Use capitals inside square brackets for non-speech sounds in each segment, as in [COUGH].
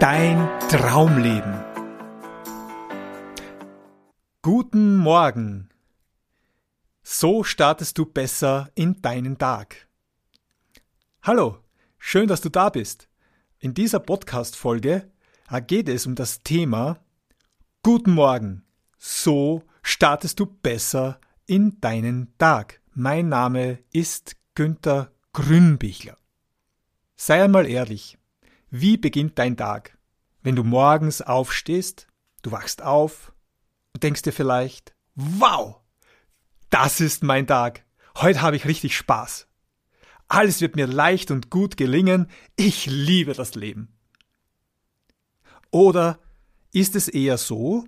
Dein Traumleben. Guten Morgen. So startest du besser in deinen Tag. Hallo, schön, dass du da bist. In dieser Podcast-Folge geht es um das Thema Guten Morgen. So startest du besser in deinen Tag. Mein Name ist Günther Grünbichler. Sei einmal ehrlich. Wie beginnt dein Tag? Wenn du morgens aufstehst, du wachst auf und denkst dir vielleicht, wow, das ist mein Tag. Heute habe ich richtig Spaß. Alles wird mir leicht und gut gelingen. Ich liebe das Leben. Oder ist es eher so,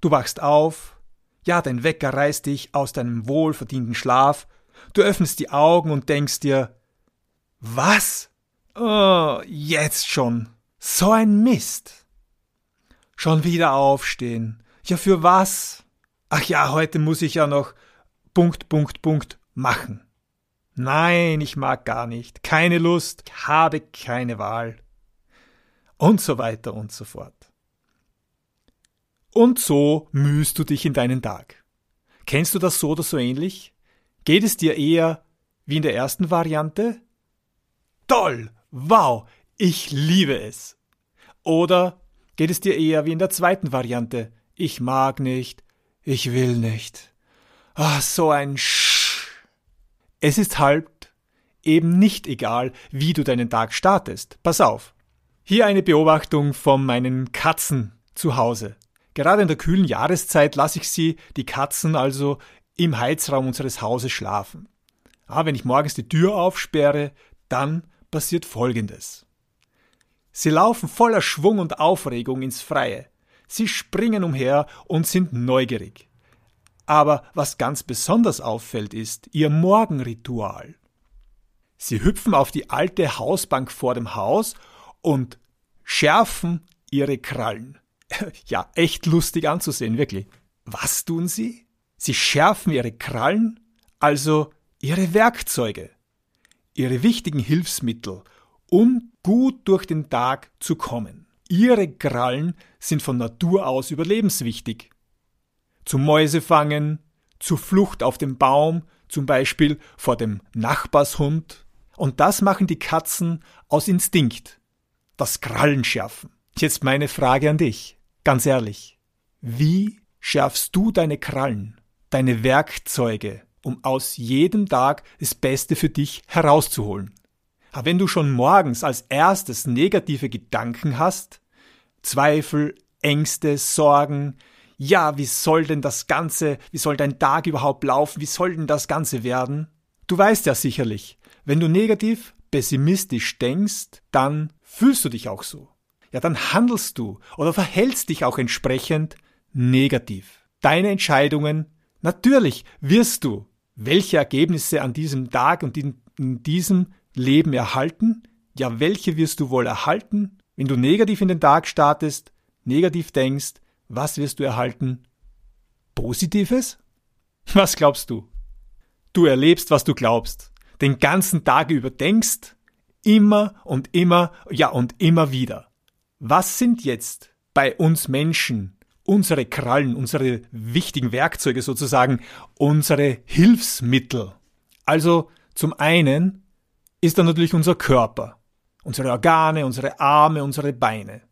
du wachst auf, ja, dein Wecker reißt dich aus deinem wohlverdienten Schlaf, du öffnest die Augen und denkst dir, was? Oh, jetzt schon. So ein Mist. Schon wieder aufstehen. Ja, für was? Ach ja, heute muss ich ja noch Punkt, Punkt, Punkt machen. Nein, ich mag gar nicht. Keine Lust, habe keine Wahl. Und so weiter und so fort. Und so mühst du dich in deinen Tag. Kennst du das so oder so ähnlich? Geht es dir eher wie in der ersten Variante? Toll! Wow, ich liebe es. Oder geht es dir eher wie in der zweiten Variante? Ich mag nicht, ich will nicht. Ah, so ein Sch. Es ist halt eben nicht egal, wie du deinen Tag startest. Pass auf. Hier eine Beobachtung von meinen Katzen zu Hause. Gerade in der kühlen Jahreszeit lasse ich sie, die Katzen also, im Heizraum unseres Hauses schlafen. Ah, wenn ich morgens die Tür aufsperre, dann passiert Folgendes. Sie laufen voller Schwung und Aufregung ins Freie. Sie springen umher und sind neugierig. Aber was ganz besonders auffällt, ist ihr Morgenritual. Sie hüpfen auf die alte Hausbank vor dem Haus und schärfen ihre Krallen. [LAUGHS] Ja, echt lustig anzusehen, wirklich. Was tun sie? Sie schärfen ihre Krallen, also ihre Werkzeuge ihre wichtigen Hilfsmittel, um gut durch den Tag zu kommen. Ihre Krallen sind von Natur aus überlebenswichtig. Zum Mäusefangen, zur Flucht auf dem Baum, zum Beispiel vor dem Nachbarshund. Und das machen die Katzen aus Instinkt. Das Krallenschärfen. Jetzt meine Frage an dich. Ganz ehrlich. Wie schärfst du deine Krallen, deine Werkzeuge, um aus jedem Tag das Beste für dich herauszuholen. Aber wenn du schon morgens als erstes negative Gedanken hast, Zweifel, Ängste, Sorgen, ja, wie soll denn das Ganze, wie soll dein Tag überhaupt laufen, wie soll denn das Ganze werden? Du weißt ja sicherlich, wenn du negativ, pessimistisch denkst, dann fühlst du dich auch so. Ja, dann handelst du oder verhältst dich auch entsprechend negativ. Deine Entscheidungen, natürlich wirst du welche Ergebnisse an diesem Tag und in, in diesem Leben erhalten? Ja, welche wirst du wohl erhalten? Wenn du negativ in den Tag startest, negativ denkst, was wirst du erhalten? Positives? Was glaubst du? Du erlebst, was du glaubst. Den ganzen Tag über denkst, immer und immer, ja und immer wieder. Was sind jetzt bei uns Menschen unsere Krallen, unsere wichtigen Werkzeuge sozusagen, unsere Hilfsmittel. Also zum einen ist da natürlich unser Körper, unsere Organe, unsere Arme, unsere Beine.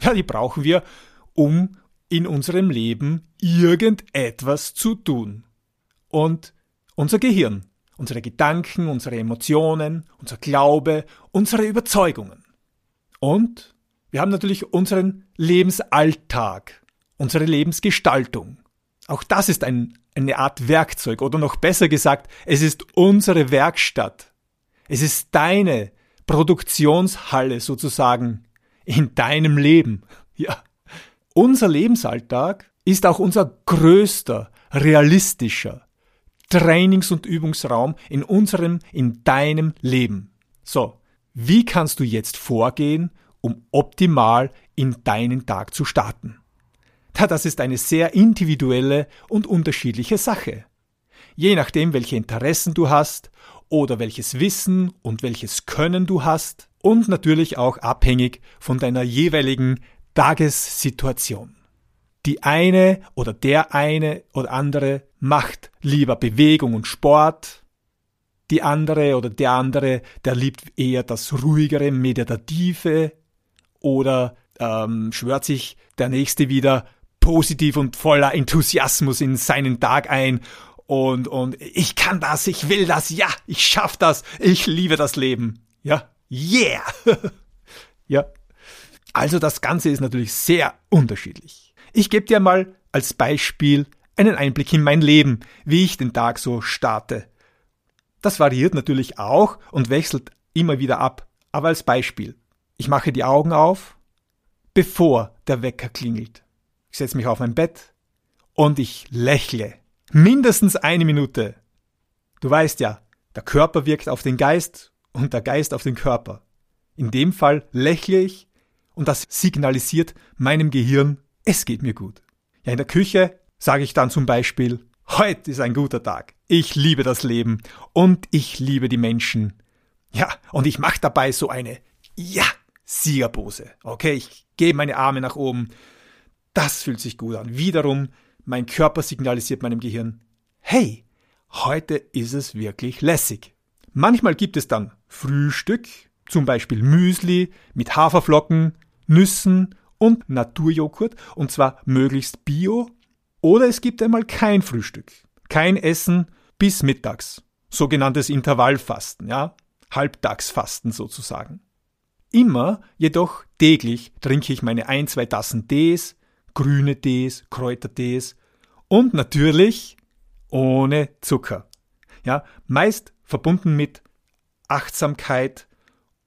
Ja, die brauchen wir, um in unserem Leben irgendetwas zu tun. Und unser Gehirn, unsere Gedanken, unsere Emotionen, unser Glaube, unsere Überzeugungen. Und wir haben natürlich unseren Lebensalltag, unsere Lebensgestaltung. Auch das ist ein, eine Art Werkzeug oder noch besser gesagt, es ist unsere Werkstatt. Es ist deine Produktionshalle sozusagen in deinem Leben. [LAUGHS] Ja. Unser Lebensalltag ist auch unser größter, realistischer Trainings- und Übungsraum in unserem, in deinem Leben. So, wie kannst du jetzt vorgehen, um optimal in deinen Tag zu starten. Da das ist eine sehr individuelle und unterschiedliche Sache. Je nachdem, welche Interessen du hast oder welches Wissen und welches Können du hast, und natürlich auch abhängig von deiner jeweiligen Tagessituation. Die eine oder der eine oder andere macht lieber Bewegung und Sport, die andere oder der andere, der liebt eher das ruhigere, meditative oder ähm, schwört sich der nächste wieder positiv und voller Enthusiasmus in seinen Tag ein und, und ich kann das, ich will das, ja, ich schaff das, ich liebe das Leben. Ja, yeah! [LAUGHS] ja. Also das Ganze ist natürlich sehr unterschiedlich. Ich gebe dir mal als Beispiel einen Einblick in mein Leben, wie ich den Tag so starte. Das variiert natürlich auch und wechselt immer wieder ab. Aber als Beispiel. Ich mache die Augen auf, bevor der Wecker klingelt. Ich setze mich auf mein Bett und ich lächle. Mindestens eine Minute. Du weißt ja, der Körper wirkt auf den Geist und der Geist auf den Körper. In dem Fall lächle ich und das signalisiert meinem Gehirn, es geht mir gut. Ja, in der Küche sage ich dann zum Beispiel, heute ist ein guter Tag. Ich liebe das Leben und ich liebe die Menschen. Ja, und ich mache dabei so eine Ja, Siegerpose. Okay, ich gebe meine Arme nach oben. Das fühlt sich gut an. Wiederum, mein Körper signalisiert meinem Gehirn, hey, heute ist es wirklich lässig. Manchmal gibt es dann Frühstück, zum Beispiel Müsli mit Haferflocken, Nüssen und Naturjoghurt, und zwar möglichst bio. Oder es gibt einmal kein Frühstück, kein Essen bis mittags, sogenanntes Intervallfasten, ja, Halbtagsfasten sozusagen. Immer jedoch täglich trinke ich meine ein, zwei Tassen Tees, grüne Tees, Kräutertees und natürlich ohne Zucker. Ja, meist verbunden mit Achtsamkeit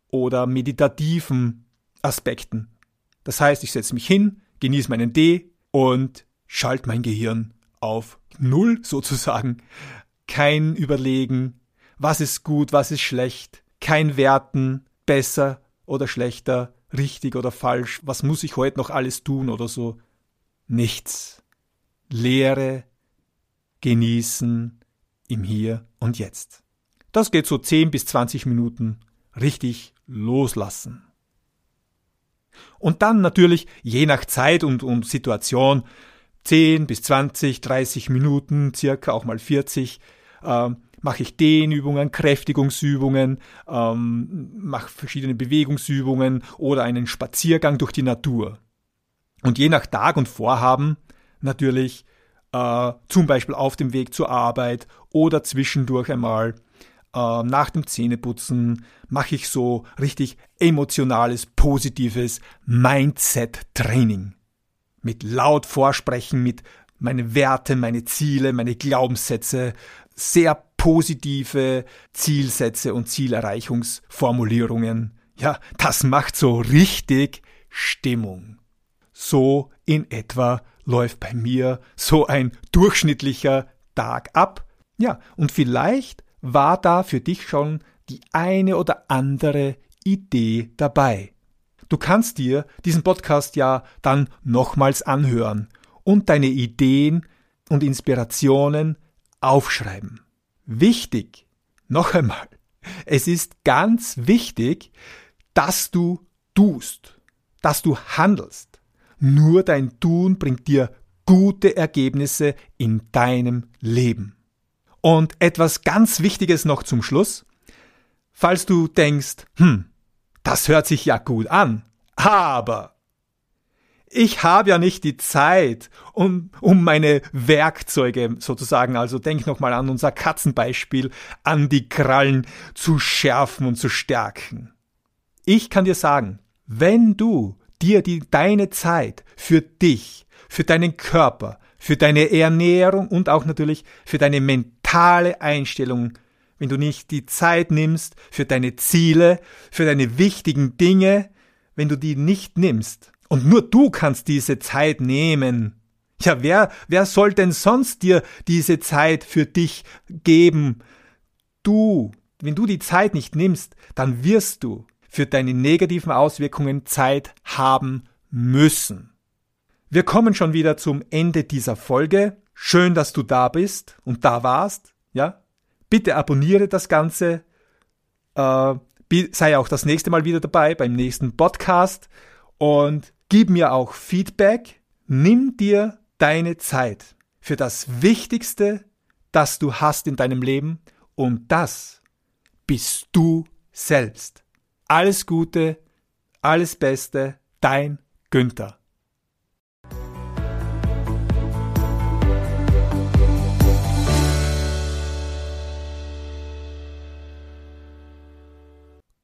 oder meditativen Aspekten. Das heißt, ich setze mich hin, genieße meinen Tee und schalte mein Gehirn auf Null [LAUGHS] sozusagen. Kein Überlegen, was ist gut, was ist schlecht, kein Werten, besser oder schlechter, richtig oder falsch, was muss ich heute noch alles tun oder so. Nichts. Lehre, genießen im Hier und Jetzt. Das geht so 10 bis 20 Minuten richtig loslassen. Und dann natürlich, je nach Zeit und, und Situation, 10 bis 20, 30 Minuten, circa auch mal 40, äh, mache ich Dehnübungen, Kräftigungsübungen, ähm, mache verschiedene Bewegungsübungen oder einen Spaziergang durch die Natur. Und je nach Tag und Vorhaben natürlich äh, zum Beispiel auf dem Weg zur Arbeit oder zwischendurch einmal äh, nach dem Zähneputzen mache ich so richtig emotionales, positives Mindset-Training. Mit laut Vorsprechen, mit meine Werte, meine Ziele, meine Glaubenssätze, sehr positive Zielsätze und Zielerreichungsformulierungen. Ja, das macht so richtig Stimmung. So in etwa läuft bei mir so ein durchschnittlicher Tag ab. Ja, und vielleicht war da für dich schon die eine oder andere Idee dabei. Du kannst dir diesen Podcast ja dann nochmals anhören und deine Ideen und Inspirationen aufschreiben. Wichtig, noch einmal, es ist ganz wichtig, dass du tust, dass du handelst. Nur dein Tun bringt dir gute Ergebnisse in deinem Leben. Und etwas ganz Wichtiges noch zum Schluss. Falls du denkst, hm, das hört sich ja gut an, aber ich habe ja nicht die Zeit, um, um meine Werkzeuge sozusagen, also denk nochmal an unser Katzenbeispiel, an die Krallen zu schärfen und zu stärken. Ich kann dir sagen, wenn du dir die, deine Zeit für dich, für deinen Körper, für deine Ernährung und auch natürlich für deine mentale Einstellung, wenn du nicht die Zeit nimmst für deine Ziele, für deine wichtigen Dinge, wenn du die nicht nimmst, und nur du kannst diese Zeit nehmen. Ja, wer, wer soll denn sonst dir diese Zeit für dich geben? Du. Wenn du die Zeit nicht nimmst, dann wirst du für deine negativen Auswirkungen Zeit haben müssen. Wir kommen schon wieder zum Ende dieser Folge. Schön, dass du da bist und da warst. Ja, bitte abonniere das Ganze. Äh, sei auch das nächste Mal wieder dabei beim nächsten Podcast und gib mir auch Feedback. Nimm dir deine Zeit für das Wichtigste, das du hast in deinem Leben und das bist du selbst. Alles Gute, alles Beste, dein Günther.